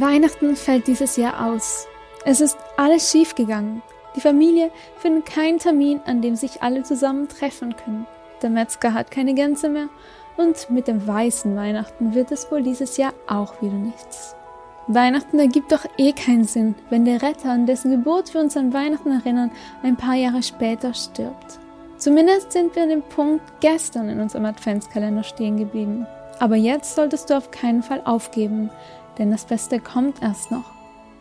Weihnachten fällt dieses Jahr aus. Es ist alles schiefgegangen. Die Familie findet keinen Termin, an dem sich alle zusammen treffen können. Der Metzger hat keine Gänse mehr und mit dem weißen Weihnachten wird es wohl dieses Jahr auch wieder nichts. Weihnachten ergibt doch eh keinen Sinn, wenn der Retter, an dessen Geburt wir uns an Weihnachten erinnern, ein paar Jahre später stirbt. Zumindest sind wir an dem Punkt gestern in unserem Adventskalender stehen geblieben. Aber jetzt solltest du auf keinen Fall aufgeben, denn das Beste kommt erst noch.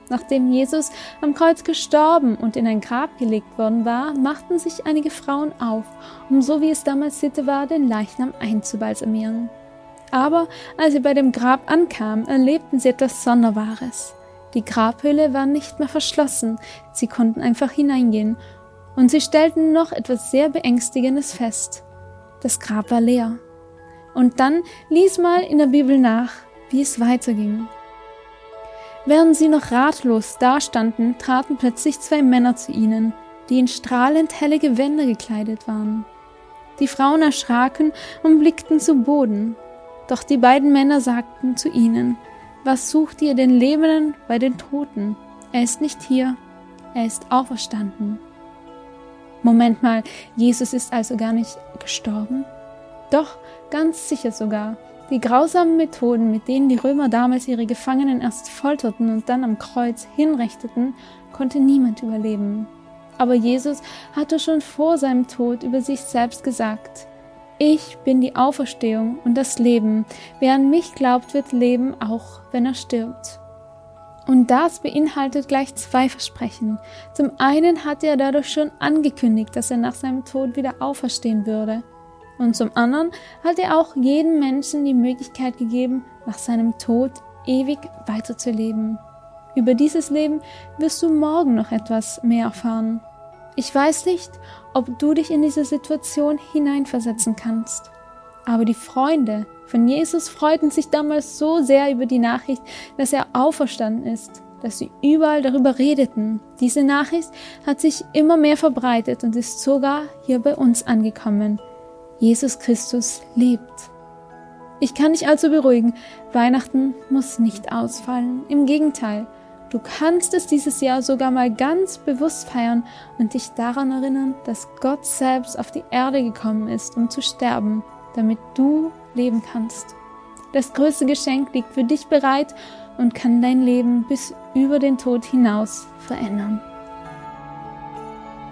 Nachdem Jesus am Kreuz gestorben und in ein Grab gelegt worden war, machten sich einige Frauen auf, um so wie es damals Sitte war, den Leichnam einzubalsamieren. Aber als sie bei dem Grab ankamen, erlebten sie etwas Sonderbares. Die Grabhöhle war nicht mehr verschlossen, sie konnten einfach hineingehen, und sie stellten noch etwas sehr Beängstigendes fest. Das Grab war leer. Und dann lies mal in der Bibel nach, wie es weiterging. Während sie noch ratlos dastanden, traten plötzlich zwei Männer zu ihnen, die in strahlend helle Gewänder gekleidet waren. Die Frauen erschraken und blickten zu Boden. Doch die beiden Männer sagten zu ihnen, Was sucht ihr den Lebenden bei den Toten? Er ist nicht hier, er ist auferstanden. Moment mal, Jesus ist also gar nicht gestorben? Doch, ganz sicher sogar. Die grausamen Methoden, mit denen die Römer damals ihre Gefangenen erst folterten und dann am Kreuz hinrichteten, konnte niemand überleben. Aber Jesus hatte schon vor seinem Tod über sich selbst gesagt, ich bin die Auferstehung und das Leben. Wer an mich glaubt, wird leben, auch wenn er stirbt. Und das beinhaltet gleich zwei Versprechen. Zum einen hat er dadurch schon angekündigt, dass er nach seinem Tod wieder auferstehen würde. Und zum anderen hat er auch jedem Menschen die Möglichkeit gegeben, nach seinem Tod ewig weiterzuleben. Über dieses Leben wirst du morgen noch etwas mehr erfahren. Ich weiß nicht, ob du dich in diese Situation hineinversetzen kannst. Aber die Freunde von Jesus freuten sich damals so sehr über die Nachricht, dass er auferstanden ist, dass sie überall darüber redeten. Diese Nachricht hat sich immer mehr verbreitet und ist sogar hier bei uns angekommen. Jesus Christus lebt. Ich kann dich also beruhigen, Weihnachten muss nicht ausfallen. Im Gegenteil, du kannst es dieses Jahr sogar mal ganz bewusst feiern und dich daran erinnern, dass Gott selbst auf die Erde gekommen ist, um zu sterben, damit du leben kannst. Das größte Geschenk liegt für dich bereit und kann dein Leben bis über den Tod hinaus verändern.